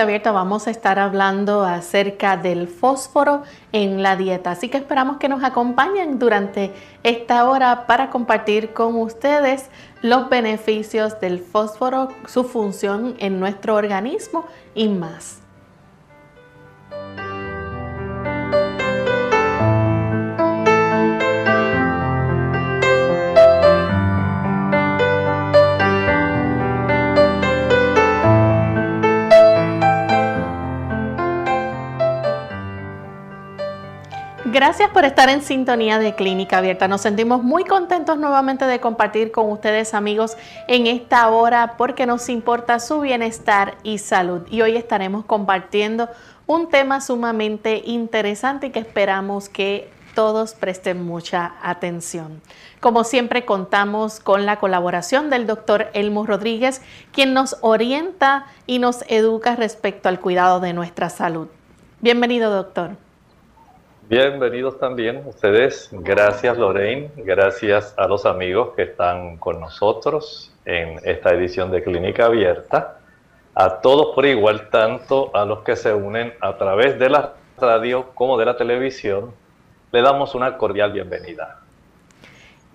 Abierta vamos a estar hablando acerca del fósforo en la dieta, así que esperamos que nos acompañen durante esta hora para compartir con ustedes los beneficios del fósforo, su función en nuestro organismo y más. Gracias por estar en sintonía de Clínica Abierta. Nos sentimos muy contentos nuevamente de compartir con ustedes amigos en esta hora porque nos importa su bienestar y salud. Y hoy estaremos compartiendo un tema sumamente interesante y que esperamos que todos presten mucha atención. Como siempre contamos con la colaboración del doctor Elmo Rodríguez, quien nos orienta y nos educa respecto al cuidado de nuestra salud. Bienvenido, doctor. Bienvenidos también ustedes. Gracias Lorraine, gracias a los amigos que están con nosotros en esta edición de Clínica Abierta. A todos por igual, tanto a los que se unen a través de la radio como de la televisión, le damos una cordial bienvenida.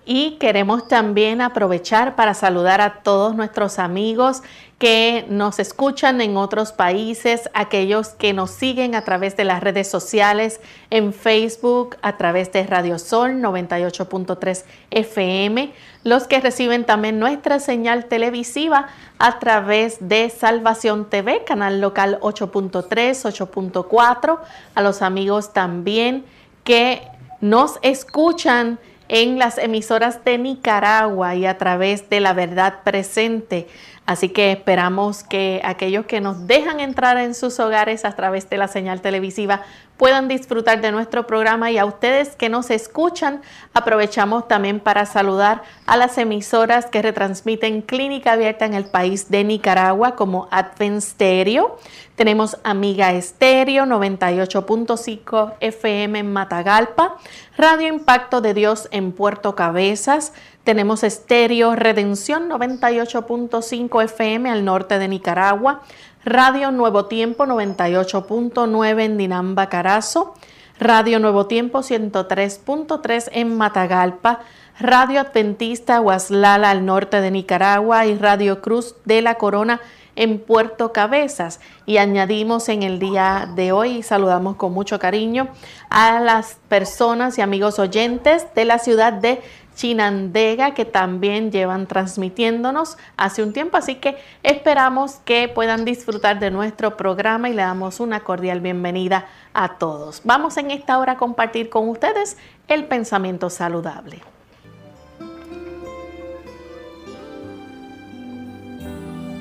Y queremos también aprovechar para saludar a todos nuestros amigos que nos escuchan en otros países, aquellos que nos siguen a través de las redes sociales, en Facebook, a través de Radio Sol 98.3 FM, los que reciben también nuestra señal televisiva a través de Salvación TV, canal local 8.3, 8.4, a los amigos también que nos escuchan en las emisoras de Nicaragua y a través de la verdad presente. Así que esperamos que aquellos que nos dejan entrar en sus hogares a través de la señal televisiva puedan disfrutar de nuestro programa. Y a ustedes que nos escuchan aprovechamos también para saludar a las emisoras que retransmiten Clínica Abierta en el país de Nicaragua como Advent Stereo. Tenemos Amiga Estéreo 98.5 FM en Matagalpa, Radio Impacto de Dios en Puerto Cabezas, tenemos Estéreo Redención 98.5 FM al norte de Nicaragua, Radio Nuevo Tiempo 98.9 en Dinamba Carazo, Radio Nuevo Tiempo 103.3 en Matagalpa, Radio Adventista Huaslala al norte de Nicaragua y Radio Cruz de la Corona en Puerto Cabezas. Y añadimos en el día de hoy, saludamos con mucho cariño a las personas y amigos oyentes de la ciudad de Chinandega que también llevan transmitiéndonos hace un tiempo, así que esperamos que puedan disfrutar de nuestro programa y le damos una cordial bienvenida a todos. Vamos en esta hora a compartir con ustedes el pensamiento saludable.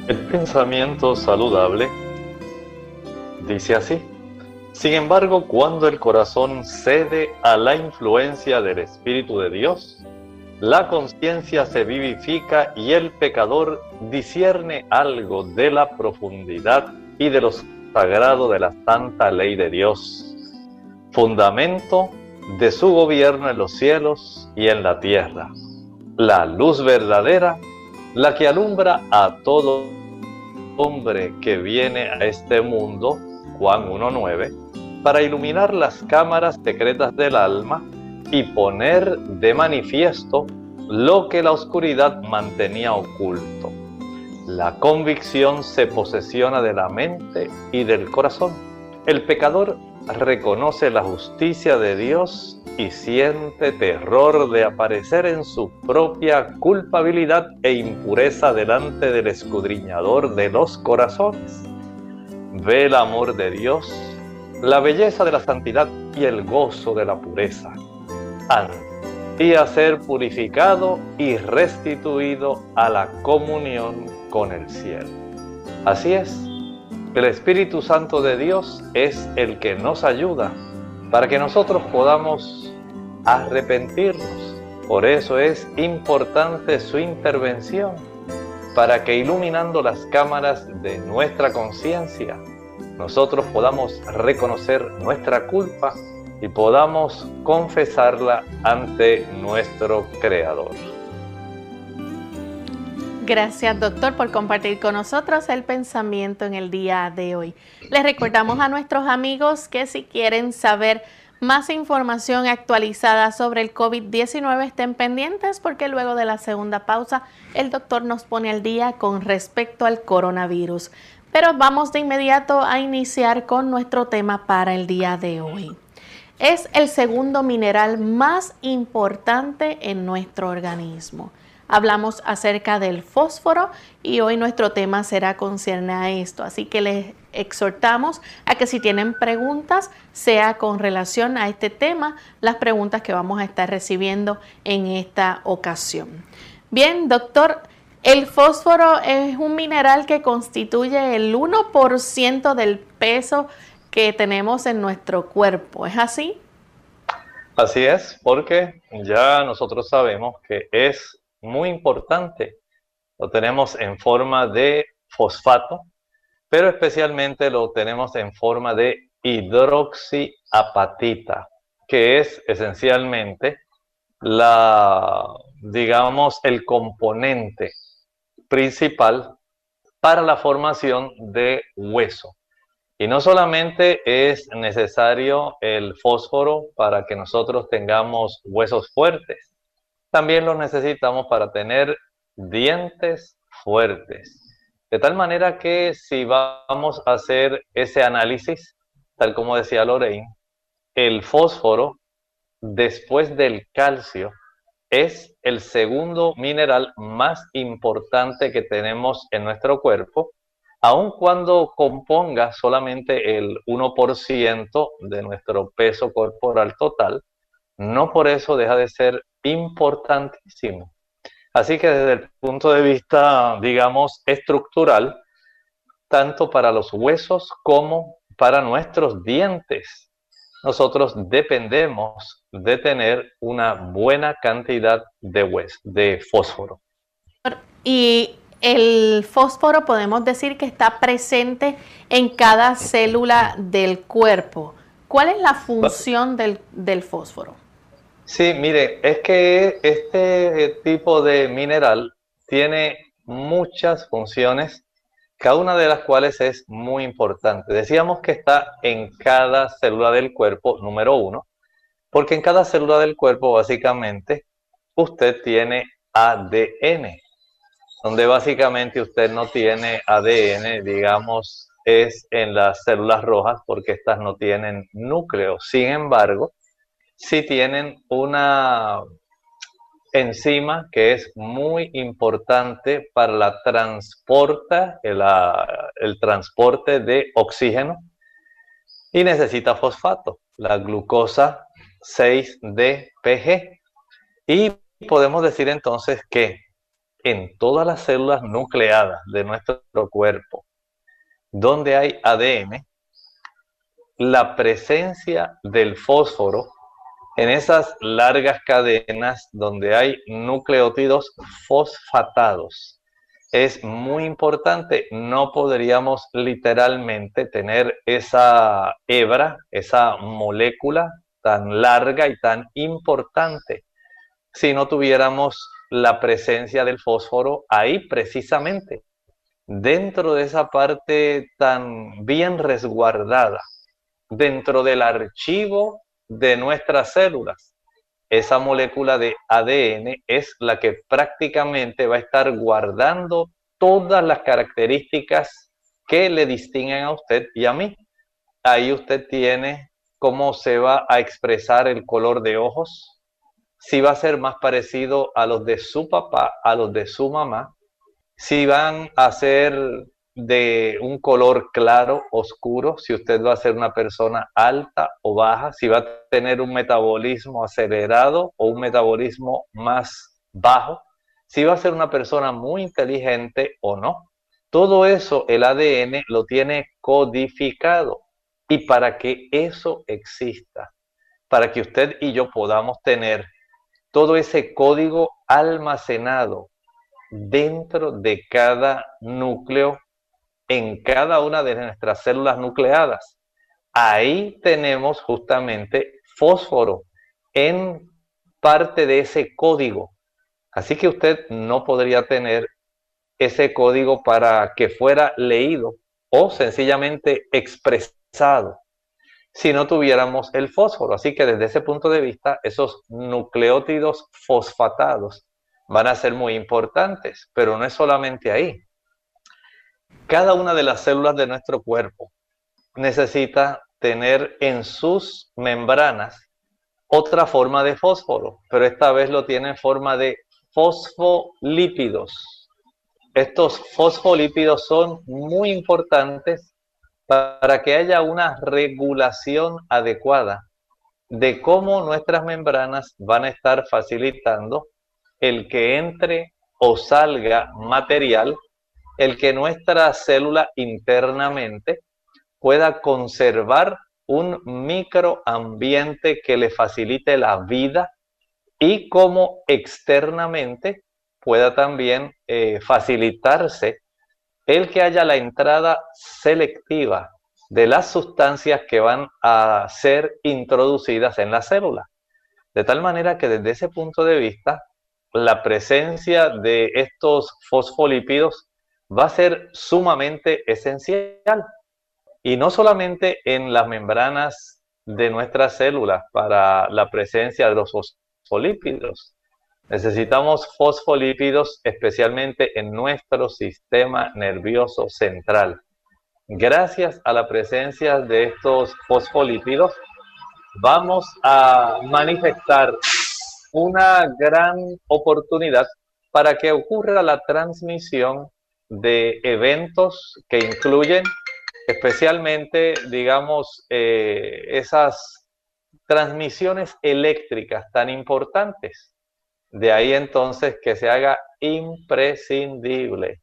El pensamiento saludable dice así. Sin embargo, cuando el corazón cede a la influencia del Espíritu de Dios, la conciencia se vivifica y el pecador discierne algo de la profundidad y de lo sagrado de la santa ley de Dios, fundamento de su gobierno en los cielos y en la tierra, la luz verdadera, la que alumbra a todo hombre que viene a este mundo, Juan 1.9, para iluminar las cámaras secretas del alma y poner de manifiesto lo que la oscuridad mantenía oculto. La convicción se posesiona de la mente y del corazón. El pecador reconoce la justicia de Dios y siente terror de aparecer en su propia culpabilidad e impureza delante del escudriñador de los corazones. Ve el amor de Dios, la belleza de la santidad y el gozo de la pureza y a ser purificado y restituido a la comunión con el cielo. Así es, el Espíritu Santo de Dios es el que nos ayuda para que nosotros podamos arrepentirnos. Por eso es importante su intervención, para que iluminando las cámaras de nuestra conciencia, nosotros podamos reconocer nuestra culpa y podamos confesarla ante nuestro Creador. Gracias, doctor, por compartir con nosotros el pensamiento en el día de hoy. Les recordamos a nuestros amigos que si quieren saber más información actualizada sobre el COVID-19 estén pendientes porque luego de la segunda pausa el doctor nos pone al día con respecto al coronavirus. Pero vamos de inmediato a iniciar con nuestro tema para el día de hoy. Es el segundo mineral más importante en nuestro organismo. Hablamos acerca del fósforo y hoy nuestro tema será concierne a esto. Así que les exhortamos a que si tienen preguntas, sea con relación a este tema, las preguntas que vamos a estar recibiendo en esta ocasión. Bien, doctor, el fósforo es un mineral que constituye el 1% del peso que tenemos en nuestro cuerpo. ¿Es así? Así es, porque ya nosotros sabemos que es muy importante. Lo tenemos en forma de fosfato, pero especialmente lo tenemos en forma de hidroxiapatita, que es esencialmente la, digamos, el componente principal para la formación de hueso. Y no solamente es necesario el fósforo para que nosotros tengamos huesos fuertes, también lo necesitamos para tener dientes fuertes. De tal manera que si vamos a hacer ese análisis, tal como decía Lorraine, el fósforo, después del calcio, es el segundo mineral más importante que tenemos en nuestro cuerpo aun cuando componga solamente el 1% de nuestro peso corporal total, no por eso deja de ser importantísimo. Así que desde el punto de vista, digamos, estructural, tanto para los huesos como para nuestros dientes, nosotros dependemos de tener una buena cantidad de, hueso, de fósforo. Y el fósforo podemos decir que está presente en cada célula del cuerpo. ¿Cuál es la función del, fósforo? Sí, mire, es que este tipo de mineral tiene muchas funciones, cada una de las cuales es muy importante. Decíamos que está en cada célula del cuerpo, número uno, porque en cada célula del cuerpo básicamente usted tiene ADN donde básicamente usted no tiene ADN, digamos, es en las células rojas porque estas no tienen núcleo. Sin embargo, sí tienen una enzima que es muy importante para la transporta, el, el transporte de oxígeno y necesita fosfato, la glucosa 6-DPG. Y podemos decir entonces que en todas las células nucleadas de nuestro cuerpo, donde hay ADN, la presencia del fósforo En esas largas cadenas donde hay nucleótidos fosfatados. Es muy importante, no podríamos literalmente tener esa hebra, esa molécula tan larga y tan importante si no tuviéramos la presencia del fósforo ahí precisamente, dentro de esa parte tan bien resguardada, dentro del archivo de nuestras células. Esa molécula de ADN es la que prácticamente va a estar guardando todas las características que le distinguen a usted y a mí. Ahí usted tiene cómo se va a expresar el color de ojos, si va a ser más parecido a los de su papá, a los de su mamá, si van a ser de un color claro, oscuro, si usted va a ser una persona alta o baja, si va a tener un metabolismo acelerado o un metabolismo más bajo, si va a ser una persona muy inteligente o no. Todo eso el ADN lo tiene codificado. Y para que eso exista, para que usted y yo podamos tener todo ese código almacenado dentro de cada núcleo, en cada una de nuestras células nucleadas. Ahí tenemos justamente fósforo en parte de ese código. Así que usted no podría tener ese código para que fuera leído o sencillamente expresado si no tuviéramos el fósforo. Así que desde ese punto de vista, esos nucleótidos fosfatados van a ser muy importantes, pero no es solamente ahí. Cada una de las células de nuestro cuerpo necesita tener en sus membranas otra forma de fósforo, pero esta vez lo tiene en forma de fosfolípidos. Estos fosfolípidos son muy importantes para que haya una regulación adecuada de cómo nuestras membranas van a estar facilitando el que entre o salga material, el que nuestra célula internamente pueda conservar un microambiente que le facilite la vida y como externamente pueda también eh, facilitarse el que haya la entrada selectiva de las sustancias que van a ser introducidas en la célula. De tal manera que desde ese punto de vista, la presencia de estos fosfolípidos va a ser sumamente esencial. Y no solamente en las membranas de nuestras células para la presencia de los fosfolípidos, Necesitamos fosfolípidos especialmente en nuestro sistema nervioso central. Gracias a la presencia de estos fosfolípidos, vamos a manifestar una gran oportunidad para que ocurra la transmisión de eventos que incluyen especialmente, digamos, eh, esas transmisiones eléctricas tan importantes de ahí entonces que se haga imprescindible,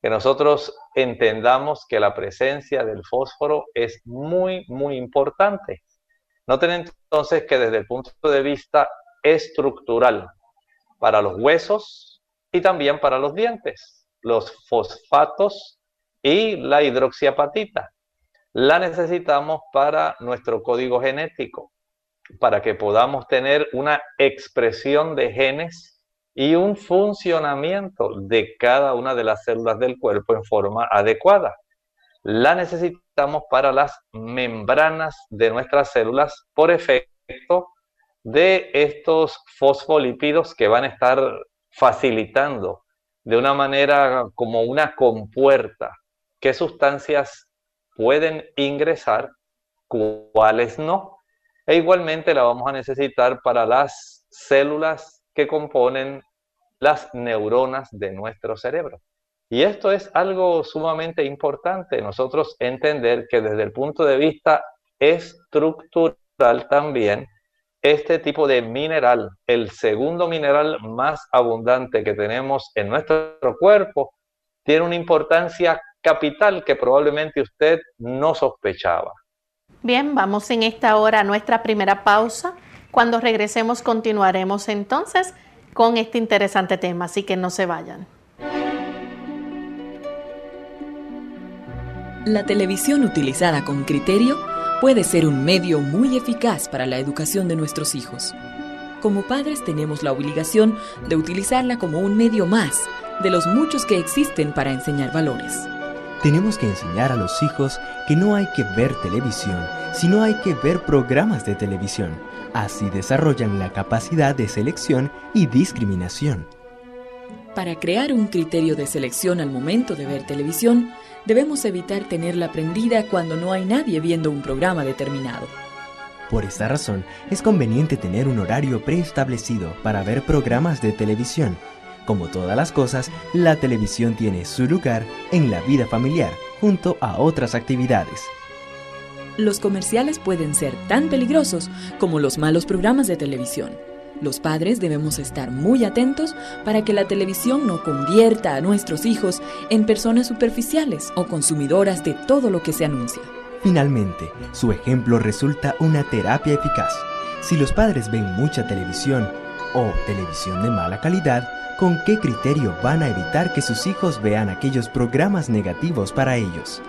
que nosotros entendamos que la presencia del fósforo es muy, muy importante. Noten entonces que desde el punto de vista estructural, para los huesos y también para los dientes, los fosfatos y la hidroxiapatita, la necesitamos para nuestro código genético para que podamos tener una expresión de genes y un funcionamiento de cada una de las células del cuerpo en forma adecuada. La necesitamos para las membranas de nuestras células por efecto de estos fosfolípidos que van a estar facilitando de una manera como una compuerta qué sustancias pueden ingresar, cuáles no. E igualmente la vamos a necesitar para las células que componen las neuronas de nuestro cerebro. Y esto es algo sumamente importante, nosotros entender que desde el punto de vista estructural también, este tipo de mineral, el segundo mineral más abundante que tenemos en nuestro cuerpo, tiene una importancia capital que probablemente usted no sospechaba. Bien, vamos en esta hora a nuestra primera pausa Cuando regresemos continuaremos entonces con este interesante tema, así que no se vayan. La televisión utilizada con criterio puede ser un medio muy eficaz para la educación de nuestros hijos. Como padres tenemos la obligación de utilizarla como un medio más de los muchos que existen para enseñar valores. Tenemos que enseñar a los hijos que no hay que ver televisión, sino hay que ver programas de televisión. Así desarrollan la capacidad de selección y discriminación. Para crear un criterio de selección al momento de ver televisión, debemos evitar tenerla prendida cuando no hay nadie viendo un programa determinado. Por esta razón, es conveniente tener un horario preestablecido para ver programas de televisión. Como todas las cosas, la televisión tiene su lugar en la vida familiar, junto a otras actividades. Los comerciales pueden ser tan peligrosos como los malos programas de televisión. Los padres debemos estar muy atentos para que la televisión no convierta a nuestros hijos en personas superficiales o consumidoras de todo lo que se anuncia. Finalmente, su ejemplo resulta una terapia eficaz. Si los padres ven mucha televisión o televisión de mala calidad, ¿con qué criterio van a evitar que sus hijos vean aquellos programas negativos para ellos?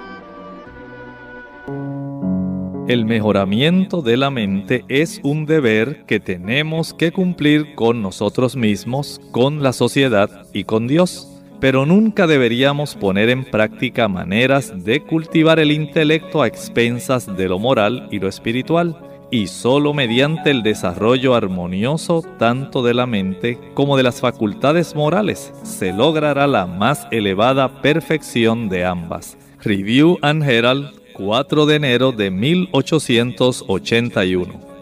El mejoramiento de la mente es un deber que tenemos que cumplir con nosotros mismos, con la sociedad y con Dios. Pero nunca deberíamos poner en práctica maneras de cultivar el intelecto a expensas de lo moral y lo espiritual. Y solo mediante el desarrollo armonioso tanto de la mente como de las facultades morales se logrará la más elevada perfección de ambas. Review and Herald 4 de enero de 1881.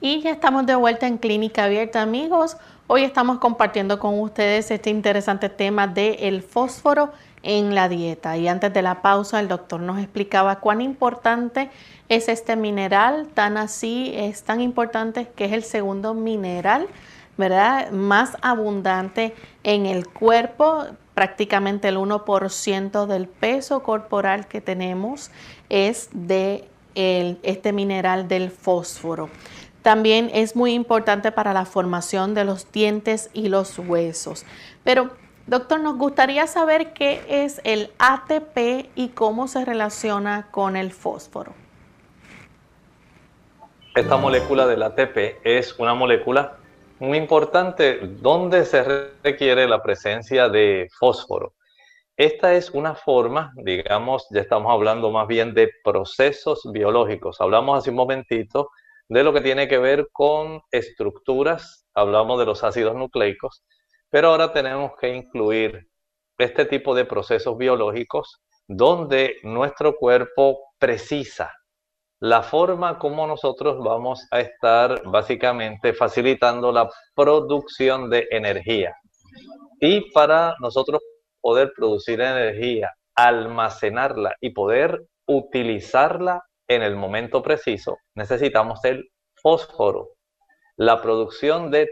Estamos de vuelta en Clínica Abierta, amigos. Hoy estamos compartiendo con ustedes este interesante tema del el fósforo en la dieta. Y antes de la pausa, el doctor nos explicaba cuán importante es este mineral, tan así, es tan importante que es el segundo mineral, ¿verdad? Más abundante en el cuerpo, prácticamente el 1% del peso corporal que tenemos es de este mineral del fósforo. También es muy importante para la formación de los dientes y los huesos. Pero, doctor, nos gustaría saber qué es el ATP y cómo se relaciona con el fósforo. Esta molécula del ATP es una molécula muy importante donde se requiere la presencia de fósforo. Esta es una forma, digamos, ya estamos hablando más bien de procesos biológicos. Hablamos hace un momentito de lo que tiene que ver con estructuras, hablamos de los ácidos nucleicos, pero ahora tenemos que incluir este tipo de procesos biológicos donde nuestro cuerpo precisa la forma como nosotros vamos a estar básicamente facilitando la producción de energía. Y para nosotros poder producir energía, almacenarla y poder utilizarla en el momento preciso, necesitamos el fósforo. La producción de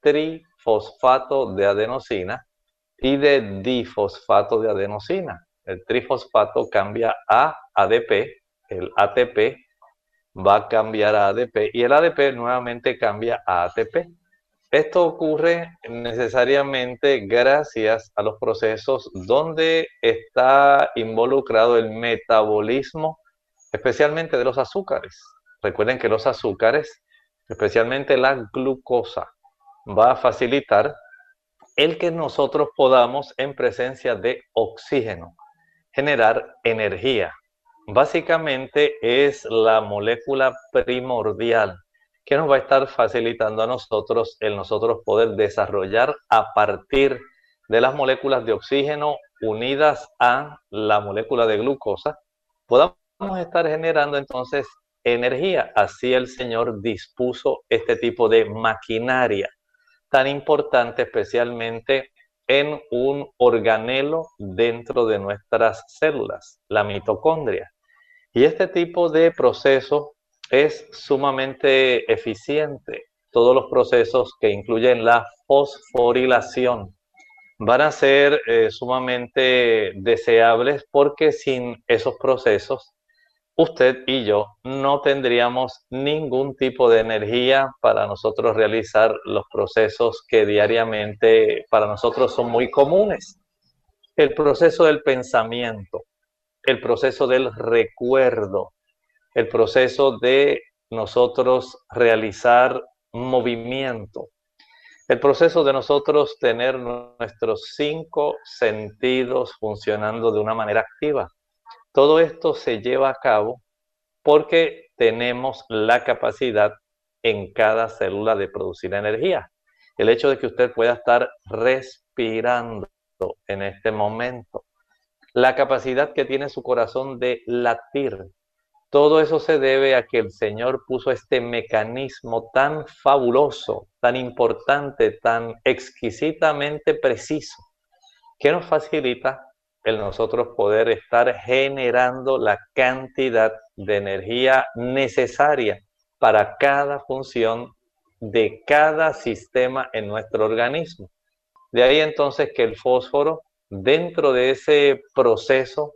trifosfato de adenosina y de difosfato de adenosina. el trifosfato cambia a ADP, el ATP va a cambiar a ADP y el ADP nuevamente cambia a ATP. Esto ocurre necesariamente gracias a los procesos donde está involucrado el metabolismo, especialmente de los azúcares. Recuerden que los azúcares, especialmente la glucosa, va a facilitar el que nosotros podamos, en presencia de oxígeno, generar energía. Básicamente es la molécula primordial que nos va a estar facilitando a nosotros el nosotros poder desarrollar a partir de las moléculas de oxígeno unidas a la molécula de glucosa, podamos estar generando entonces energía. Así el Señor dispuso este tipo de maquinaria tan importante especialmente en un organelo dentro de nuestras células, la mitocondria. Y este tipo de proceso es sumamente eficiente. Todos los procesos que incluyen la fosforilación van a ser eh, sumamente deseables porque sin esos procesos usted y yo no tendríamos ningún tipo de energía para nosotros realizar los procesos que diariamente para nosotros son muy comunes. El proceso del pensamiento, el proceso del recuerdo, el proceso de nosotros realizar movimiento, el proceso de nosotros tener nuestros cinco sentidos funcionando de una manera activa. Todo esto se lleva a cabo porque tenemos la capacidad en cada célula de producir energía. El hecho de que usted pueda estar respirando en este momento, la capacidad que tiene su corazón de latir, todo eso se debe a que el Señor puso este mecanismo tan fabuloso, tan importante, tan exquisitamente preciso, que nos facilita el nosotros poder estar generando la cantidad de energía necesaria para cada función de cada sistema en nuestro organismo. De ahí entonces que el fósforo, dentro de ese proceso,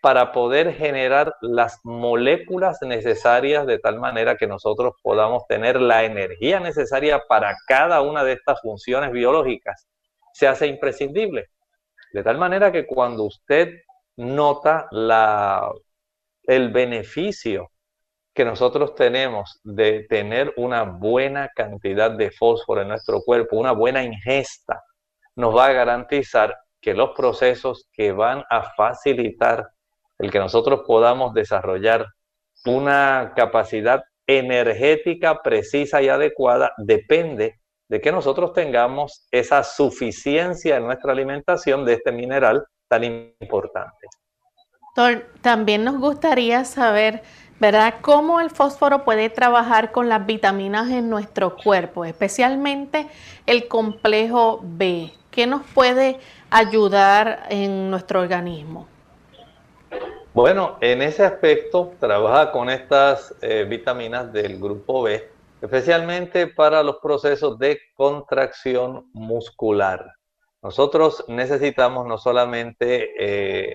para poder generar las moléculas necesarias de tal manera que nosotros podamos tener la energía necesaria para cada una de estas funciones biológicas, se hace imprescindible. De tal manera que cuando usted nota el beneficio que nosotros tenemos de tener una buena cantidad de fósforo en nuestro cuerpo, una buena ingesta, nos va a garantizar que los procesos que van a facilitar el que nosotros podamos desarrollar una capacidad energética precisa y adecuada depende de que nosotros tengamos esa suficiencia en nuestra alimentación de este mineral tan importante. También nos gustaría saber, ¿verdad?, cómo el fósforo puede trabajar con las vitaminas en nuestro cuerpo, especialmente el complejo B. ¿Qué nos puede ayudar en nuestro organismo? Bueno, en ese aspecto trabaja con estas eh, vitaminas del grupo B especialmente para los procesos de contracción muscular. Nosotros necesitamos no solamente eh,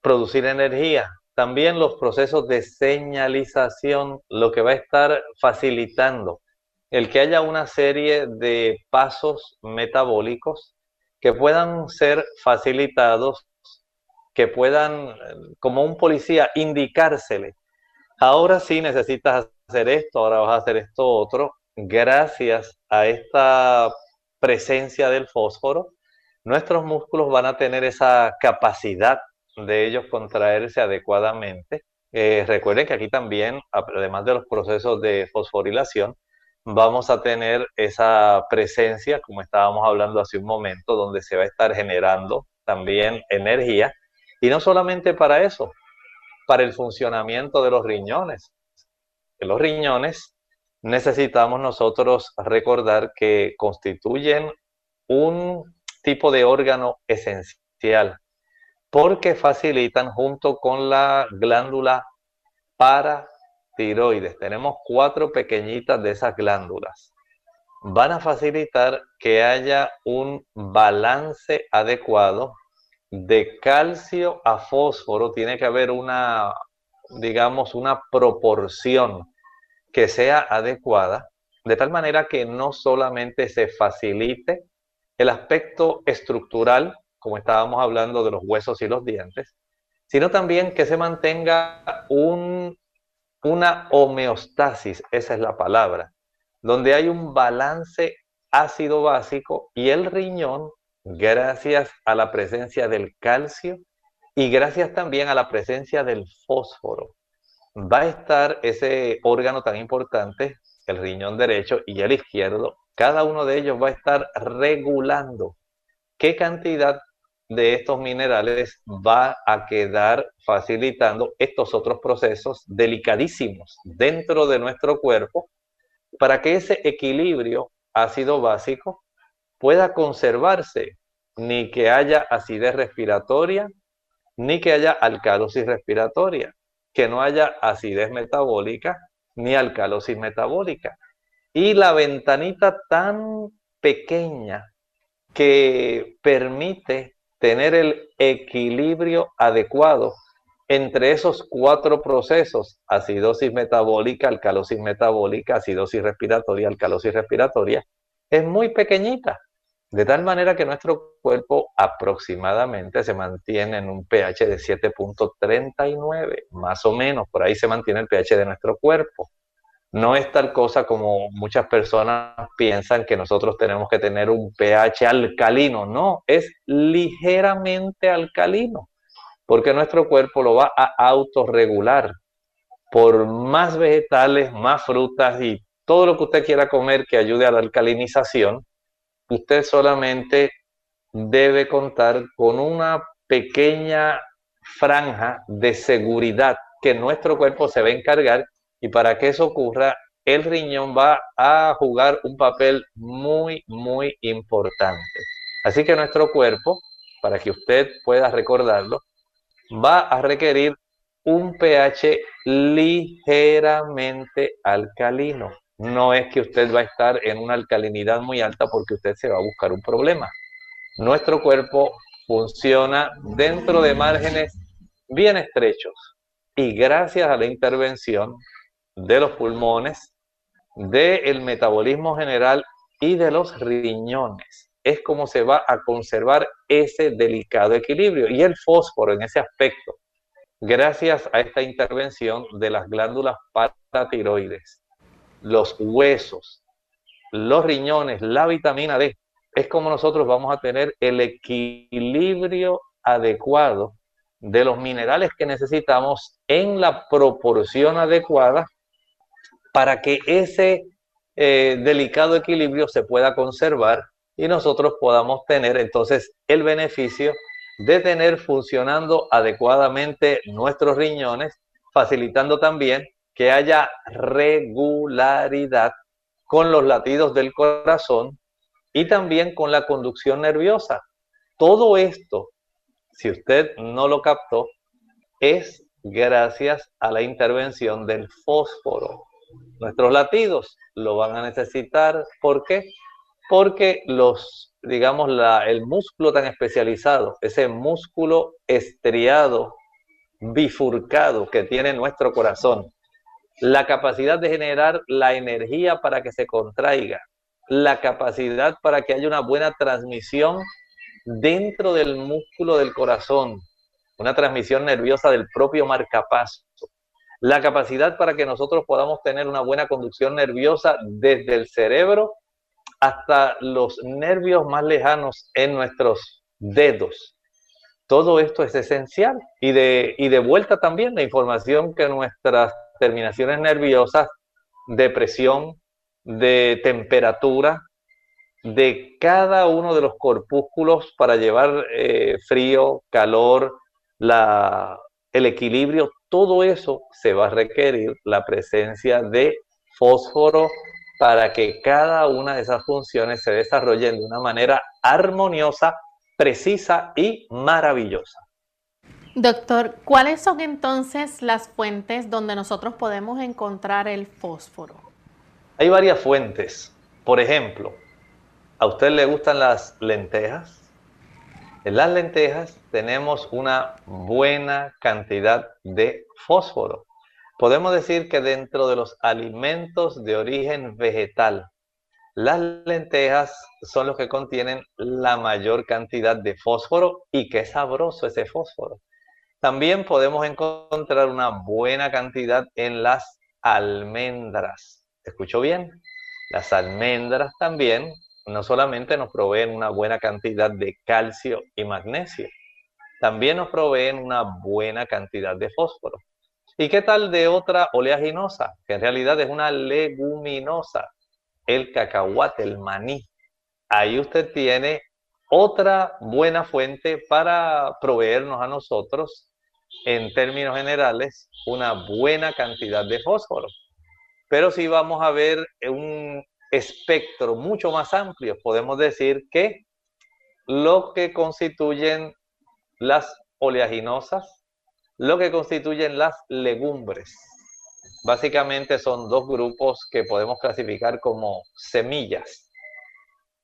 producir energía, también los procesos de señalización, lo que va a estar facilitando el que haya una serie de pasos metabólicos que puedan ser facilitados, que puedan, como un policía, indicársele. Ahora sí necesitas hacer esto, ahora vas a hacer esto otro. Gracias a esta presencia del fósforo, nuestros músculos van a tener esa capacidad de ellos contraerse adecuadamente. Eh, recuerden que aquí también, además de los procesos de fosforilación, vamos a tener esa presencia, como estábamos hablando hace un momento, donde se va a estar generando también energía. Y no solamente para eso, para el funcionamiento de los riñones los riñones necesitamos nosotros recordar que constituyen un tipo de órgano esencial porque facilitan junto con la glándula paratiroides. Tenemos cuatro pequeñitas de esas glándulas. Van a facilitar que haya un balance adecuado de calcio a fósforo tiene que haber una, digamos, una proporción que sea adecuada, de tal manera que no solamente se facilite el aspecto estructural, como estábamos hablando de los huesos y los dientes, sino también que se mantenga un, una homeostasis, esa es la palabra, donde hay un balance ácido básico y el riñón, gracias a la presencia del calcio y gracias también a la presencia del fósforo, va a estar ese órgano tan importante, el riñón derecho y el izquierdo, cada uno de ellos va a estar regulando qué cantidad de estos minerales va a quedar facilitando estos otros procesos delicadísimos dentro de nuestro cuerpo para que ese equilibrio ácido básico pueda conservarse, ni que haya acidez respiratoria, ni que haya alcalosis respiratoria, que no haya acidez metabólica ni alcalosis metabólica. Y la ventanita tan pequeña que permite tener el equilibrio adecuado entre esos cuatro procesos, acidosis metabólica, alcalosis metabólica, acidosis respiratoria, alcalosis respiratoria, es muy pequeñita. De tal manera que nuestro cuerpo aproximadamente se mantiene en un pH de 7.39, más o menos, por ahí se mantiene el pH de nuestro cuerpo. No es tal cosa como muchas personas piensan que nosotros tenemos que tener un pH alcalino, no, es ligeramente alcalino porque nuestro cuerpo lo va a autorregular por más vegetales, más frutas y todo lo que usted quiera comer que ayude a la alcalinización, usted solamente debe contar con una pequeña franja de seguridad que nuestro cuerpo se va a encargar y para que eso ocurra, el riñón va a jugar un papel muy, muy importante. Así que nuestro cuerpo, para que usted pueda recordarlo, va a requerir un pH ligeramente alcalino. No es que usted va a estar en una alcalinidad muy alta porque usted se va a buscar un problema. Nuestro cuerpo funciona dentro de márgenes bien estrechos y gracias a la intervención de los pulmones, del metabolismo general y de los riñones es como se va a conservar ese delicado equilibrio y el fósforo en ese aspecto, gracias a esta intervención de las glándulas paratiroides, los huesos, los riñones, la vitamina D, es como nosotros vamos a tener el equilibrio adecuado de los minerales que necesitamos en la proporción adecuada para que ese eh, delicado equilibrio se pueda conservar y nosotros podamos tener entonces el beneficio de tener funcionando adecuadamente nuestros riñones, facilitando también que haya regularidad con los latidos del corazón y también con la conducción nerviosa. Todo esto, si usted no lo captó, es gracias a la intervención del fósforo. Nuestros latidos lo van a necesitar. ¿Por qué? porque los, digamos, la, el músculo tan especializado, ese músculo estriado, bifurcado que tiene nuestro corazón, la capacidad de generar la energía para que se contraiga, la capacidad para que haya una buena transmisión dentro del músculo del corazón, una transmisión nerviosa del propio marcapaso, la capacidad para que nosotros podamos tener una buena conducción nerviosa desde el cerebro hasta los nervios más lejanos en nuestros dedos. Todo esto es esencial. Y de, y de vuelta también la información que nuestras terminaciones nerviosas de presión, de temperatura, de cada uno de los corpúsculos para llevar eh, frío, calor, la, el equilibrio, todo eso se va a requerir la presencia de fósforo, para que cada una de esas funciones se desarrollen de una manera armoniosa, precisa y maravillosa. Doctor, ¿cuáles son entonces las fuentes donde nosotros podemos encontrar el fósforo? Hay varias fuentes. Por ejemplo, ¿a usted le gustan las lentejas? En las lentejas tenemos una buena cantidad de fósforo. Podemos decir que dentro de los alimentos de origen vegetal, las lentejas son los que contienen la mayor cantidad de fósforo y qué sabroso ese fósforo. También podemos encontrar una buena cantidad en las almendras. ¿Escuchó bien? Las almendras también no solamente nos proveen una buena cantidad de calcio y magnesio, también nos proveen una buena cantidad de fósforo. ¿Y qué tal de otra oleaginosa? Que en realidad es una leguminosa, el cacahuate, el maní. Ahí usted tiene otra buena fuente para proveernos a nosotros, en términos generales, una buena cantidad de fósforo. Pero si vamos a ver un espectro mucho más amplio, podemos decir que lo que constituyen las oleaginosas, lo que constituyen las legumbres, básicamente son dos grupos que podemos clasificar como semillas.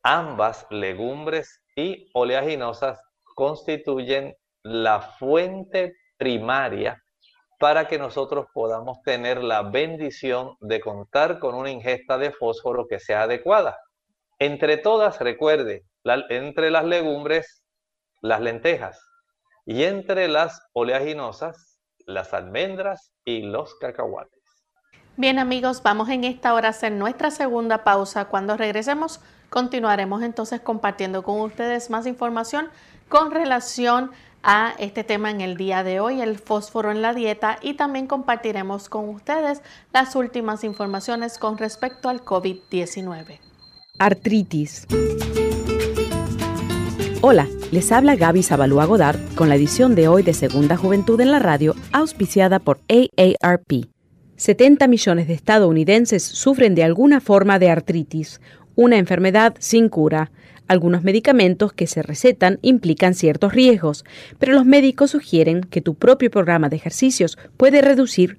Ambas legumbres y oleaginosas constituyen la fuente primaria para que nosotros podamos tener la bendición de contar con una ingesta de fósforo que sea adecuada. Entre todas, recuerde, entre las legumbres, las lentejas, y entre las oleaginosas, las almendras y los cacahuates. Bien amigos, vamos en esta hora a hacer nuestra segunda pausa. Cuando regresemos, continuaremos entonces compartiendo con ustedes más información con relación a este tema en el día de hoy, el fósforo en la dieta, y también compartiremos con ustedes las últimas informaciones con respecto al COVID-19. Artritis. Hola, les habla Gaby Zabalúa Godard con la edición de hoy de Segunda Juventud en la Radio, auspiciada por AARP. 70 millones de estadounidenses sufren de alguna forma de artritis, una enfermedad sin cura. Algunos medicamentos que se recetan implican ciertos riesgos, pero los médicos sugieren que tu propio programa de ejercicios puede reducir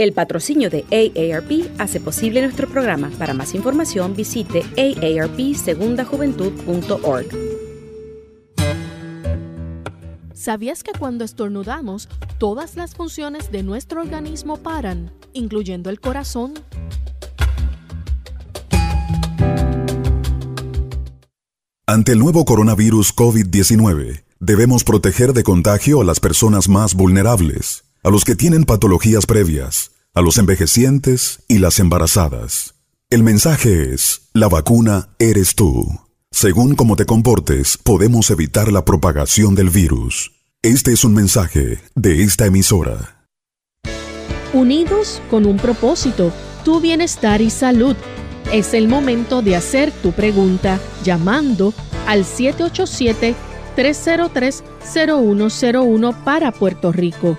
El patrocinio de AARP hace posible nuestro programa. Para más información visite aarpsegundajuventud.org. ¿Sabías que cuando estornudamos, todas las funciones de nuestro organismo paran, incluyendo el corazón? Ante el nuevo coronavirus COVID-19, debemos proteger de contagio a las personas más vulnerables a los que tienen patologías previas, a los envejecientes y las embarazadas. El mensaje es, la vacuna eres tú. Según cómo te comportes, podemos evitar la propagación del virus. Este es un mensaje de esta emisora. Unidos con un propósito, tu bienestar y salud. Es el momento de hacer tu pregunta llamando al 787-303-0101 para Puerto Rico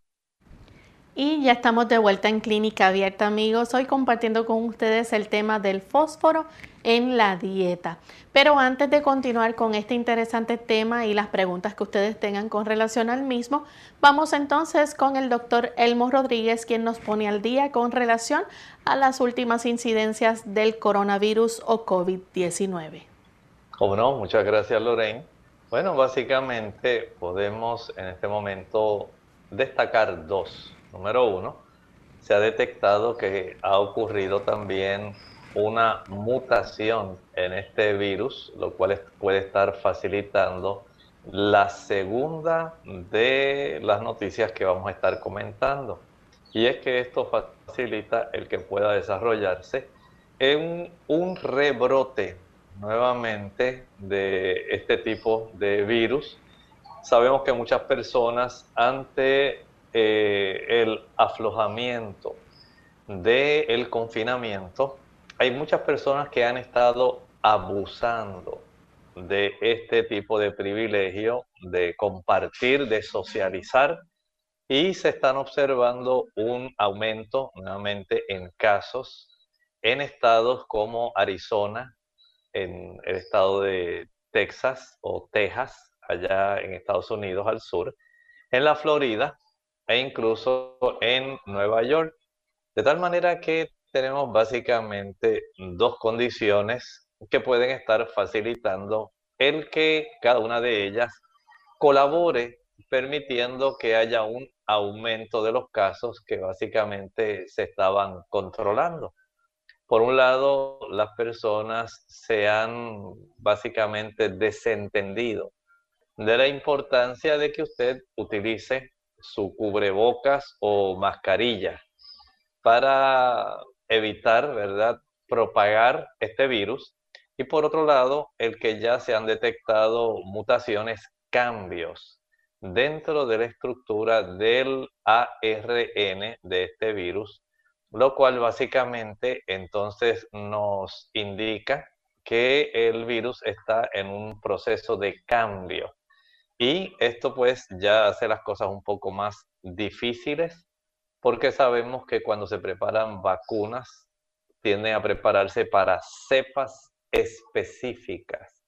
Y ya estamos de vuelta en Clínica Abierta, amigos. Hoy compartiendo con ustedes el tema del fósforo en la dieta. Pero antes de continuar con este interesante tema y las preguntas que ustedes tengan con relación al mismo, vamos entonces con el doctor Elmo Rodríguez, quien nos pone al día con relación a las últimas incidencias del coronavirus o COVID-19. Como no, muchas gracias Lorraine. Bueno, básicamente podemos en este momento destacar dos Número uno, se ha detectado que ha ocurrido también una mutación en este virus, lo cual puede estar facilitando la segunda de las noticias que vamos a estar comentando. Y es que esto facilita el que pueda desarrollarse en un rebrote nuevamente de este tipo de virus. Sabemos que muchas personas ante eh, el aflojamiento del confinamiento, hay muchas personas que han estado abusando de este tipo de privilegio de compartir, de socializar y se están observando un aumento nuevamente en casos en estados como Arizona, en el estado de Texas o Texas, allá en Estados Unidos al sur, en la Florida e incluso en Nueva York. De tal manera que tenemos básicamente dos condiciones que pueden estar facilitando el que cada una de ellas colabore permitiendo que haya un aumento de los casos que básicamente se estaban controlando. Por un lado, las personas se han básicamente desentendido de la importancia de que usted utilice su cubrebocas o mascarilla para evitar, ¿verdad?, propagar este virus. Y por otro lado, el que ya se han detectado mutaciones, cambios dentro de la estructura del ARN de este virus, lo cual básicamente entonces nos indica que el virus está en un proceso de cambio y esto pues ya hace las cosas un poco más difíciles porque sabemos que cuando se preparan vacunas tienden a prepararse para cepas específicas.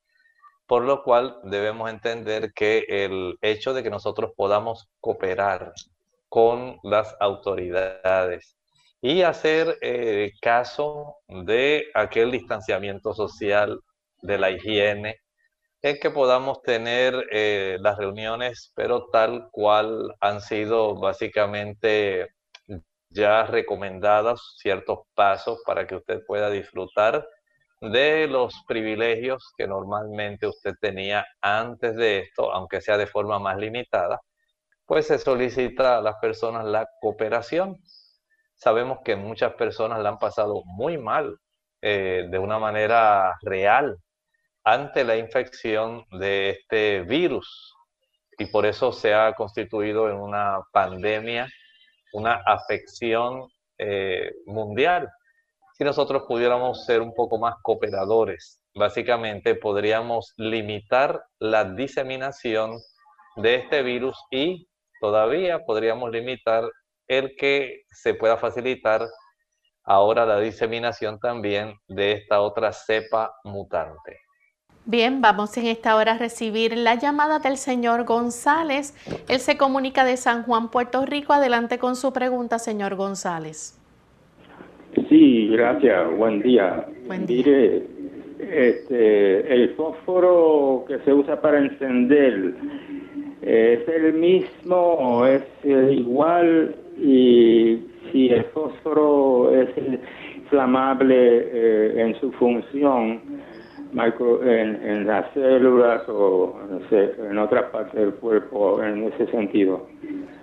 Por lo cual debemos entender que el hecho de que nosotros podamos cooperar con las autoridades y hacer eh, caso de aquel distanciamiento social, de la higiene, es que podamos tener eh, las reuniones, pero tal cual han sido básicamente ya recomendadas ciertos pasos para que usted pueda disfrutar de los privilegios que normalmente usted tenía antes de esto, aunque sea de forma más limitada, pues se solicita a las personas la cooperación. Sabemos que muchas personas la han pasado muy mal eh, de una manera real ante la infección de este virus y por eso se ha constituido en una pandemia, una afección eh, mundial. Si nosotros pudiéramos ser un poco más cooperadores, básicamente podríamos limitar la diseminación de este virus y todavía podríamos limitar el que se pueda facilitar ahora la diseminación también de esta otra cepa mutante. Bien, vamos en esta hora a recibir la llamada del señor González. Él se comunica de San Juan, Puerto Rico. Adelante con su pregunta, señor González. Sí, gracias. Buen día. Buen día. Mire, este, el fósforo que se usa para encender, ¿es el mismo o es igual? Y si el fósforo es inflamable eh, en su función, en, las células o en otras partes del cuerpo en ese sentido.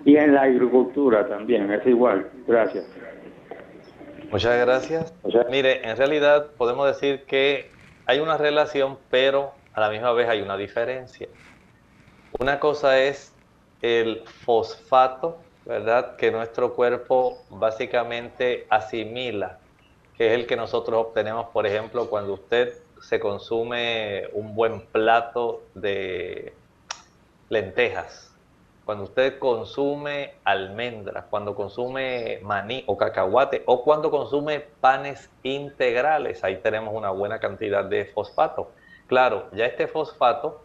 Y en la agricultura también, es igual. Gracias. Muchas gracias. Mire, en realidad podemos decir que hay una relación, pero a la misma vez hay una diferencia. Una cosa es el fosfato, ¿verdad? Que nuestro cuerpo básicamente asimila, que es el que nosotros obtenemos, por ejemplo, cuando usted se consume un buen plato de lentejas. cuando usted consume almendras, cuando consume maní o cacahuate o cuando consume panes integrales, ahí tenemos una buena cantidad de fosfato. Claro, ya este fosfato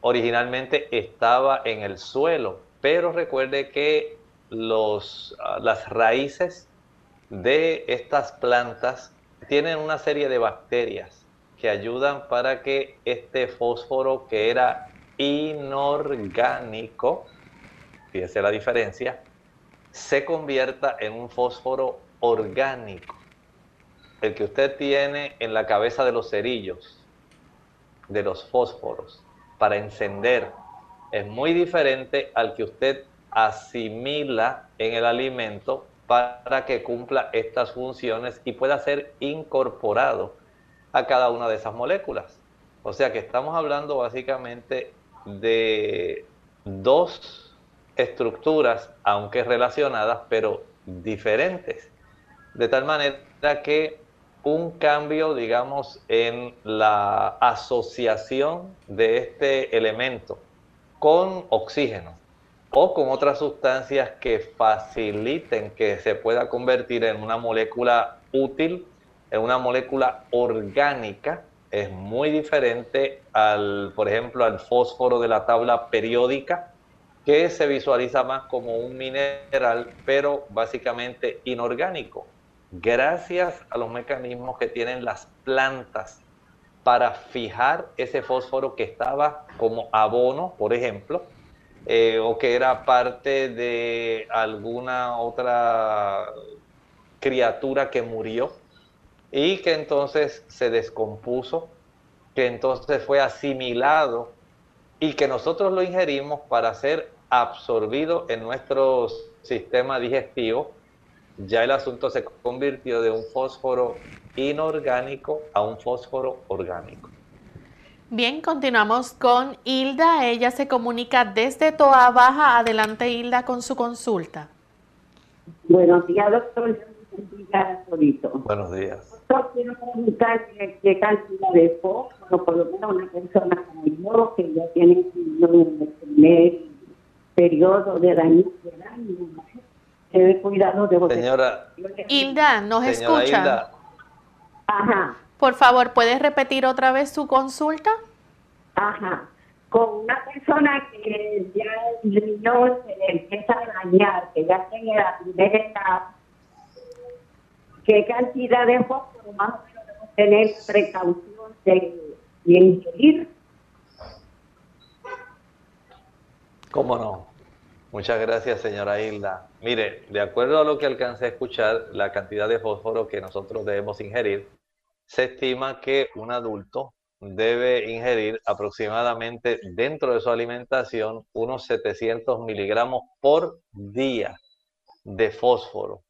originalmente estaba en el suelo, pero recuerde que los, ah, las raíces de estas plantas tienen una serie de bacterias que ayudan para que este fósforo que era inorgánico, fíjese la diferencia, se convierta en un fósforo orgánico. El que usted tiene en la cabeza de los cerillos, de los fósforos, para encender, es muy diferente al que usted asimila en el alimento para que cumpla estas funciones y pueda ser incorporado a cada una de esas moléculas. O sea que estamos hablando básicamente de dos estructuras, aunque relacionadas, pero diferentes. De tal manera que un cambio, digamos, en la asociación de este elemento con oxígeno o con otras sustancias que faciliten que se pueda convertir en una molécula útil, en una molécula orgánica, es muy diferente al, por ejemplo, al fósforo de la tabla periódica, que se visualiza más como un mineral, pero básicamente inorgánico, gracias a los mecanismos que tienen las plantas para fijar ese fósforo que estaba como abono, por ejemplo, eh, o que era parte de alguna otra criatura que murió y que entonces se descompuso, que entonces fue asimilado y que nosotros lo ingerimos para ser absorbido en nuestro sistema digestivo, ya el asunto se convirtió de un fósforo inorgánico a un fósforo orgánico. Bien, continuamos con Hilda. Ella se comunica desde Toa Baja. Adelante, Hilda, con su consulta. Buenos días, doctor. Buenos días quiero preguntar qué, cantidad de fósforo, por lo menos una persona como yo, que ya tiene el primer periodo de daño, de daño debe cuidado de Señora Hilda, ¿nos escucha? Ajá. Por favor, ¿puedes repetir otra vez su consulta? Ajá. Con una persona que ya el riñón se empieza a dañar, que ya tiene la primera etapa, ¿qué cantidad de fósforo más tener precaución de, ingerir? ¿Cómo no? Muchas gracias, señora Hilda. Mire, de acuerdo a lo que alcancé a escuchar, la cantidad de fósforo que nosotros debemos ingerir, se estima que un adulto debe ingerir aproximadamente dentro de su alimentación unos 700 miligramos por día de fósforo.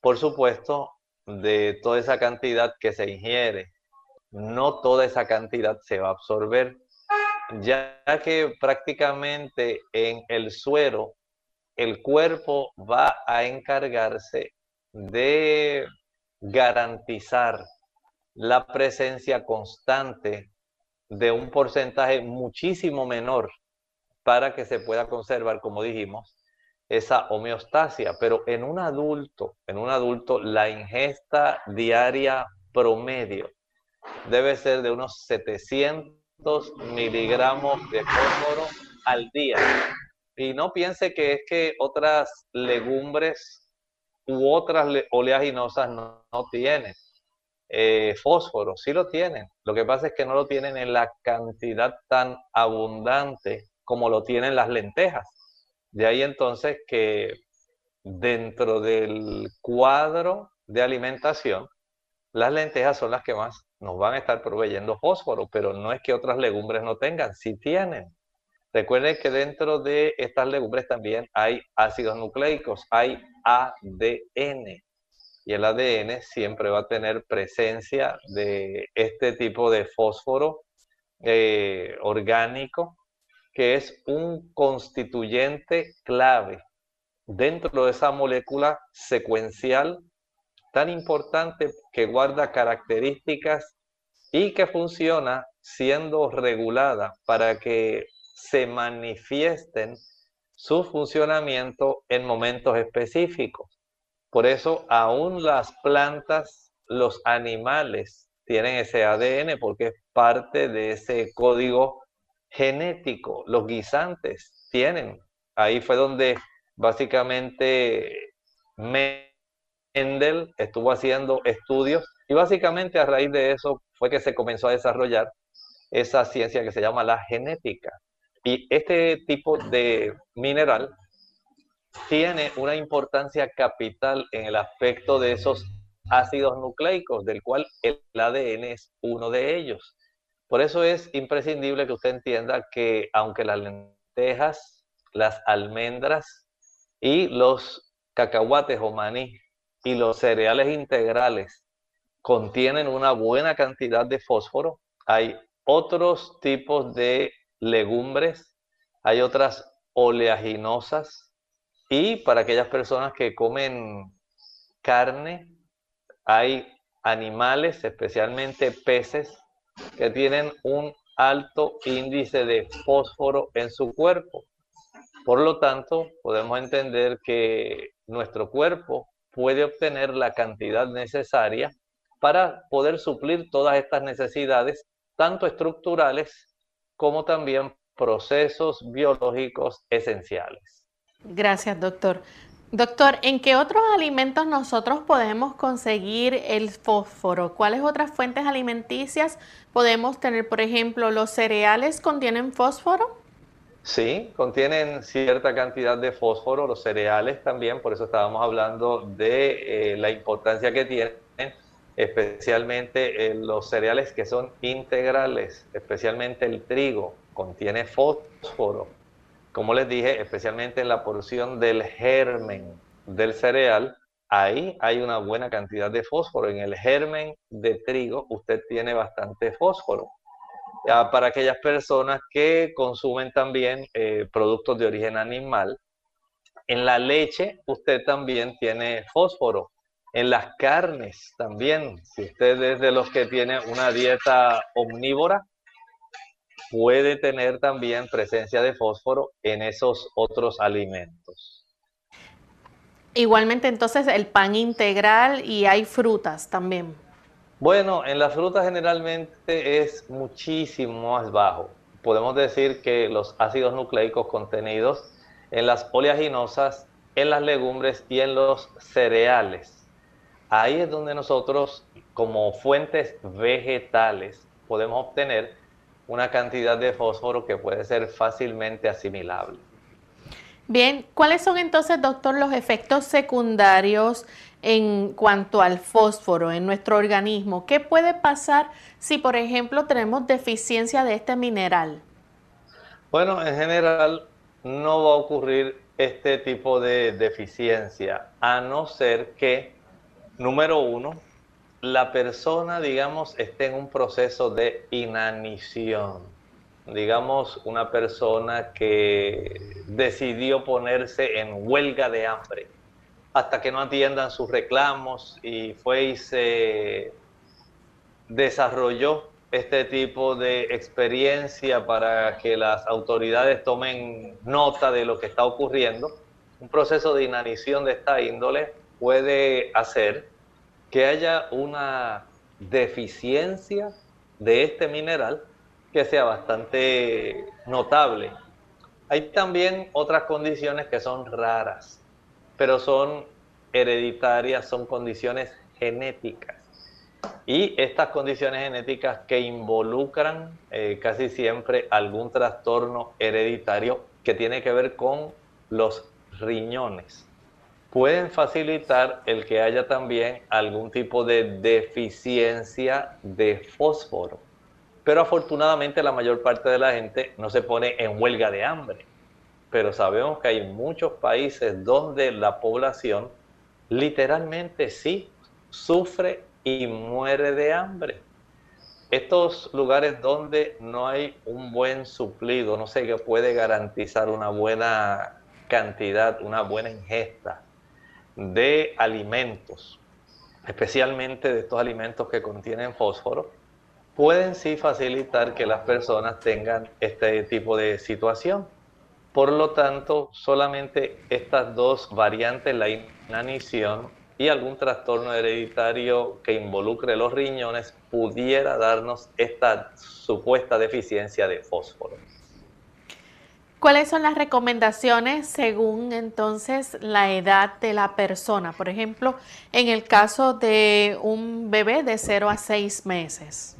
Por supuesto, de toda esa cantidad que se ingiere, no toda esa cantidad se va a absorber, ya que prácticamente en el suero el cuerpo va a encargarse de garantizar la presencia constante de un porcentaje muchísimo menor para que se pueda conservar, como dijimos, esa homeostasia, pero en un adulto, en un adulto la ingesta diaria promedio debe ser de unos 700 miligramos de fósforo al día. Y no piense que es que otras legumbres u otras oleaginosas no, tienen eh, fósforo, sí lo tienen. Lo que pasa es que no lo tienen en la cantidad tan abundante como lo tienen las lentejas. De ahí entonces que dentro del cuadro de alimentación, las lentejas son las que más nos van a estar proveyendo fósforo, pero no es que otras legumbres no tengan, sí tienen. Recuerden que dentro de estas legumbres también hay ácidos nucleicos, hay ADN. Y el ADN siempre va a tener presencia de este tipo de fósforo eh, orgánico que es un constituyente clave dentro de esa molécula secuencial tan importante que guarda características y que funciona siendo regulada para que se manifiesten su funcionamiento en momentos específicos. Por eso aún las plantas, los animales tienen ese ADN porque es parte de ese código genético. Los guisantes tienen. Ahí fue donde básicamente Mendel estuvo haciendo estudios y básicamente a raíz de eso fue que se comenzó a desarrollar esa ciencia que se llama la genética. Y este tipo de mineral tiene una importancia capital en el aspecto de esos ácidos nucleicos, del cual el ADN es uno de ellos. Por eso es imprescindible que usted entienda que aunque las lentejas, las almendras y los cacahuates o maní y los cereales integrales contienen una buena cantidad de fósforo, hay otros tipos de legumbres, hay otras oleaginosas y para aquellas personas que comen carne, hay animales, especialmente peces, que tienen un alto índice de fósforo en su cuerpo. Por lo tanto, podemos entender que nuestro cuerpo puede obtener la cantidad necesaria para poder suplir todas estas necesidades, tanto estructurales como también procesos biológicos esenciales. Gracias, doctor. Doctor, ¿en qué otros alimentos nosotros podemos conseguir el fósforo? ¿Cuáles otras fuentes alimenticias podemos tener? Por ejemplo, ¿los cereales contienen fósforo? Sí, contienen cierta cantidad de fósforo, los cereales también, por eso estábamos hablando de eh, la importancia que tienen especialmente los cereales que son integrales, especialmente el trigo, contiene fósforo. Como les dije, especialmente en la porción del germen del cereal, ahí hay una buena cantidad de fósforo. En el germen de trigo usted tiene bastante fósforo. para aquellas personas que consumen también eh, productos de origen animal, en la leche usted también tiene fósforo en las carnes también. Si usted es de los que tiene una dieta omnívora, puede tener también presencia de fósforo en esos otros alimentos. Igualmente entonces el pan integral y hay frutas también. Bueno, en las frutas generalmente es muchísimo más bajo. Podemos decir que los ácidos nucleicos contenidos en las oleaginosas, en las legumbres y en los cereales Ahí es donde nosotros, como fuentes vegetales, podemos obtener una cantidad de fósforo que puede ser fácilmente asimilable. Bien, ¿cuáles son entonces, doctor, los efectos secundarios en cuanto al fósforo en nuestro organismo? ¿Qué puede pasar si, por ejemplo, tenemos deficiencia de este mineral? Bueno, en general no va a ocurrir este tipo de deficiencia, a no ser que Número uno, la persona, digamos, esté en un proceso de inanición. Digamos, una persona que decidió ponerse en huelga de hambre hasta que no atiendan sus reclamos y fue y se desarrolló este tipo de experiencia para que las autoridades tomen nota de lo que está ocurriendo. Un proceso de inanición de esta índole puede hacer que haya una deficiencia de este mineral que sea bastante notable. Hay también otras condiciones que son raras, pero son hereditarias, son condiciones genéticas. Y estas condiciones genéticas que involucran eh, casi siempre algún trastorno hereditario que tiene que ver con los riñones pueden facilitar el que haya también algún tipo de deficiencia de fósforo. Pero afortunadamente la mayor parte de la gente no se pone en huelga de hambre. Pero sabemos que hay muchos países donde la población literalmente sí sufre y muere de hambre. Estos lugares donde no hay un buen suplido, no sé qué puede garantizar una buena cantidad, una buena ingesta de alimentos, especialmente de estos alimentos que contienen fósforo, pueden sí facilitar que las personas tengan este tipo de situación. Por lo tanto, solamente estas dos variantes, la inanición y algún trastorno hereditario que involucre los riñones, pudiera darnos esta supuesta deficiencia de fósforo. ¿Cuáles son las recomendaciones según entonces la edad de la persona? Por ejemplo, en el caso de un bebé de 0 a 6 meses.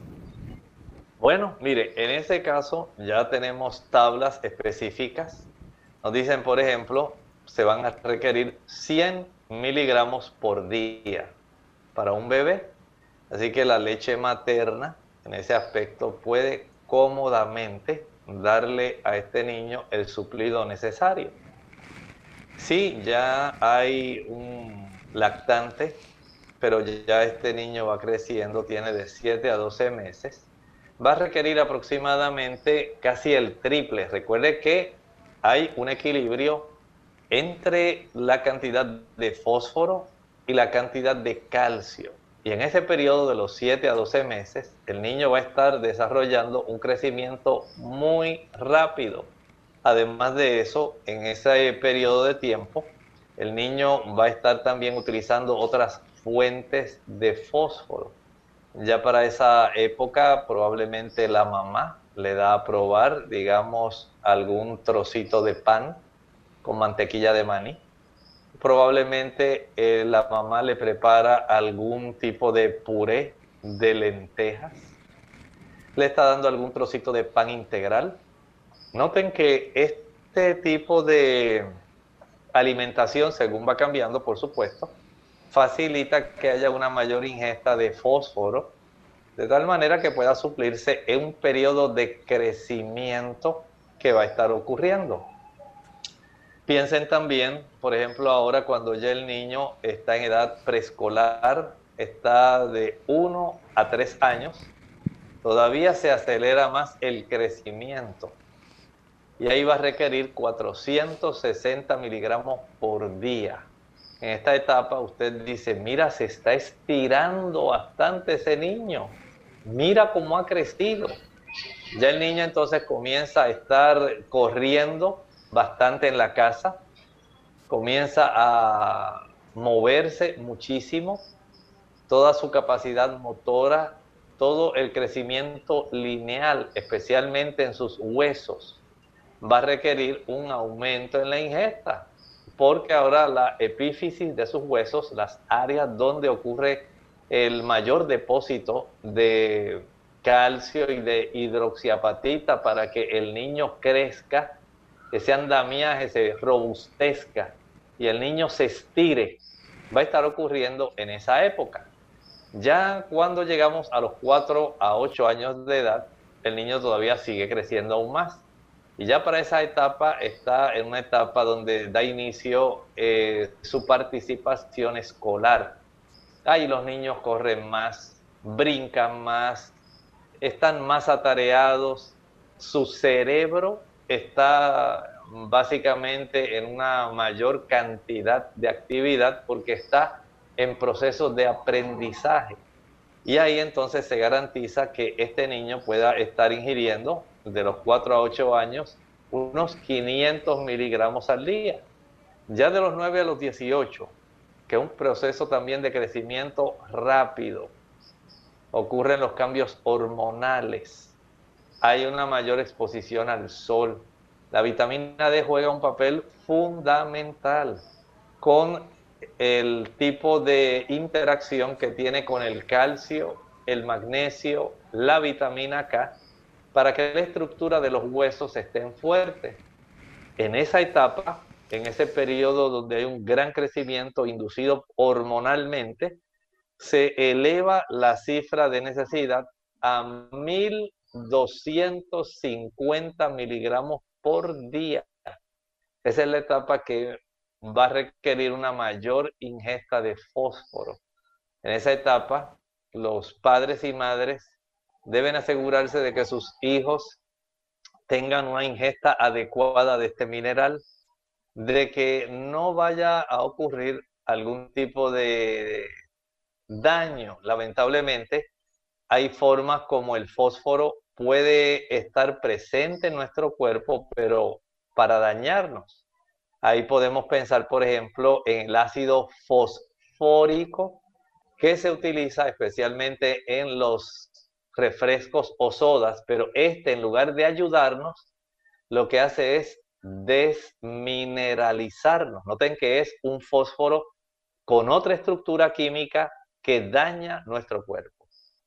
Bueno, mire, en ese caso ya tenemos tablas específicas. Nos dicen, por ejemplo, se van a requerir 100 miligramos por día para un bebé. Así que la leche materna en ese aspecto puede cómodamente darle a este niño el suplido necesario. Si ya hay un lactante, pero ya este niño va creciendo, tiene de 7 a 12 meses, va a requerir aproximadamente casi el triple. Recuerde que hay un equilibrio entre la cantidad de fósforo y la cantidad de calcio. Y en ese periodo de los 7 a 12 meses, el niño va a estar desarrollando un crecimiento muy rápido. Además de eso, en ese periodo de tiempo, el niño va a estar también utilizando otras fuentes de fósforo. Ya para esa época, probablemente la mamá le da a probar, digamos, algún trocito de pan con mantequilla de maní probablemente eh, la mamá le prepara algún tipo de puré de lentejas, le está dando algún trocito de pan integral. Noten que este tipo de alimentación, según va cambiando, por supuesto, facilita que haya una mayor ingesta de fósforo, de tal manera que pueda suplirse en un periodo de crecimiento que va a estar ocurriendo. Piensen también, por ejemplo, ahora cuando ya el niño está en edad preescolar, está de 1 a 3 años, todavía se acelera más el crecimiento. Y ahí va a requerir 460 miligramos por día. En esta etapa usted dice, mira, se está estirando bastante ese niño. Mira cómo ha crecido. Ya el niño entonces comienza a estar corriendo bastante en la casa, comienza a moverse muchísimo, toda su capacidad motora, todo el crecimiento lineal, especialmente en sus huesos, va a requerir un aumento en la ingesta, porque ahora la epífisis de sus huesos, las áreas donde ocurre el mayor depósito de calcio y de hidroxiapatita para que el niño crezca, ese andamiaje se robustezca y el niño se estire, va a estar ocurriendo en esa época. Ya cuando llegamos a los 4 a 8 años de edad, el niño todavía sigue creciendo aún más. Y ya para esa etapa está en una etapa donde da inicio eh, su participación escolar. Ahí los niños corren más, brincan más, están más atareados, su cerebro está básicamente en una mayor cantidad de actividad porque está en proceso de aprendizaje. Y ahí entonces se garantiza que este niño pueda estar ingiriendo de los 4 a 8 años unos 500 miligramos al día. Ya de los 9 a los 18, que es un proceso también de crecimiento rápido, ocurren los cambios hormonales hay una mayor exposición al sol. La vitamina D juega un papel fundamental con el tipo de interacción que tiene con el calcio, el magnesio, la vitamina K, para que la estructura de los huesos estén fuertes. En esa etapa, en ese periodo donde hay un gran crecimiento inducido hormonalmente, se eleva la cifra de necesidad a mil 250 miligramos por día. Esa es la etapa que va a requerir una mayor ingesta de fósforo. En esa etapa, los padres y madres deben asegurarse de que sus hijos tengan una ingesta adecuada de este mineral, de que no vaya a ocurrir algún tipo de daño. Lamentablemente, hay formas como el fósforo puede estar presente en nuestro cuerpo, pero para dañarnos. Ahí podemos pensar, por ejemplo, en el ácido fosfórico que se utiliza especialmente en los refrescos o sodas, pero este en lugar de ayudarnos, lo que hace es desmineralizarnos. Noten que es un fósforo con otra estructura química que daña nuestro cuerpo.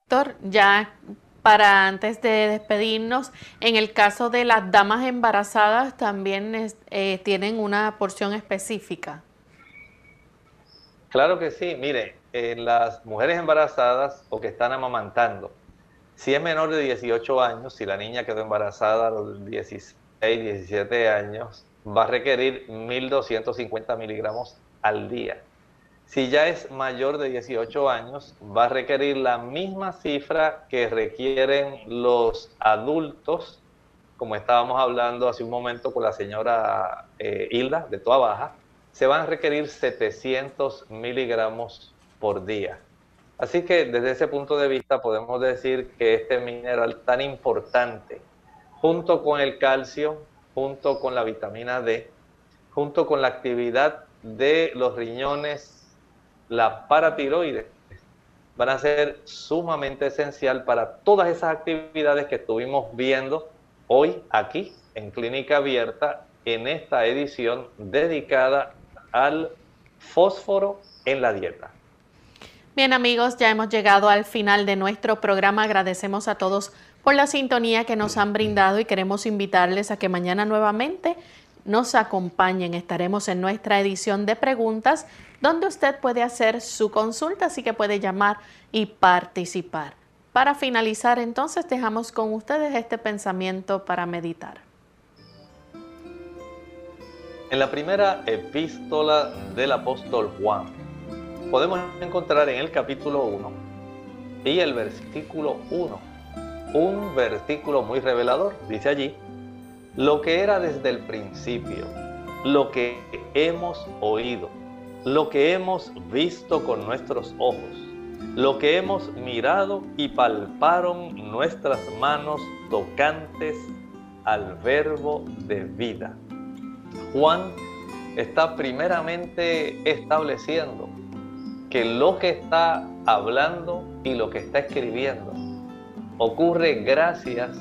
Doctor, ya para antes de despedirnos, en el caso de las damas embarazadas también eh, tienen una porción específica. Claro que sí, mire, en las mujeres embarazadas o que están amamantando, si es menor de 18 años, si la niña quedó embarazada a los 16, 17 años, va a requerir 1.250 miligramos al día. Si ya es mayor de 18 años, va a requerir la misma cifra que requieren los adultos, como estábamos hablando hace un momento con la señora eh, Hilda de Toa Baja, se van a requerir 700 miligramos por día. Así que desde ese punto de vista podemos decir que este mineral tan importante, junto con el calcio, junto con la vitamina D, junto con la actividad de los riñones, la paratiroides, van a ser sumamente esencial para todas esas actividades que estuvimos viendo hoy aquí en Clínica Abierta en esta edición dedicada al fósforo en la dieta. Bien amigos, ya hemos llegado al final de nuestro programa. Agradecemos a todos por la sintonía que nos han brindado y queremos invitarles a que mañana nuevamente nos acompañen. Estaremos en nuestra edición de preguntas donde usted puede hacer su consulta, así que puede llamar y participar. Para finalizar, entonces, dejamos con ustedes este pensamiento para meditar. En la primera epístola del apóstol Juan, podemos encontrar en el capítulo 1 y el versículo 1, un versículo muy revelador. Dice allí, lo que era desde el principio, lo que hemos oído, lo que hemos visto con nuestros ojos, lo que hemos mirado y palparon nuestras manos tocantes al verbo de vida. Juan está primeramente estableciendo que lo que está hablando y lo que está escribiendo ocurre gracias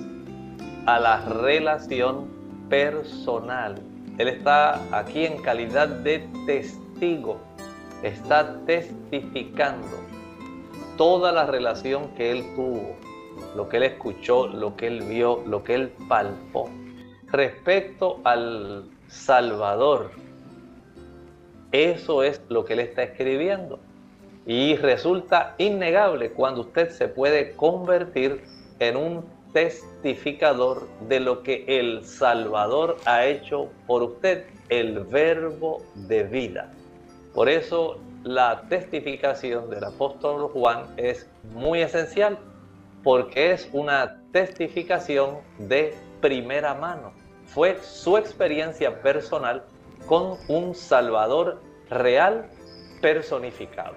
a la relación personal. Él está aquí en calidad de testigo, está testificando toda la relación que él tuvo, lo que él escuchó, lo que él vio, lo que él palpó respecto al Salvador. Eso es lo que él está escribiendo. Y resulta innegable cuando usted se puede convertir en un testificador de lo que el Salvador ha hecho por usted, el verbo de vida. Por eso la testificación del apóstol Juan es muy esencial, porque es una testificación de primera mano. Fue su experiencia personal con un Salvador real personificado.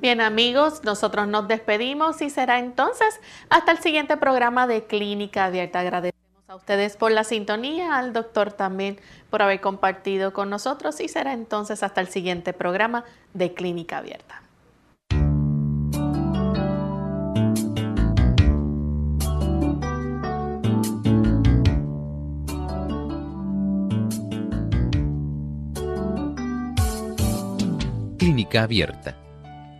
Bien amigos, nosotros nos despedimos y será entonces hasta el siguiente programa de Clínica Abierta. Agradecemos a ustedes por la sintonía, al doctor también por haber compartido con nosotros y será entonces hasta el siguiente programa de Clínica Abierta. Clínica Abierta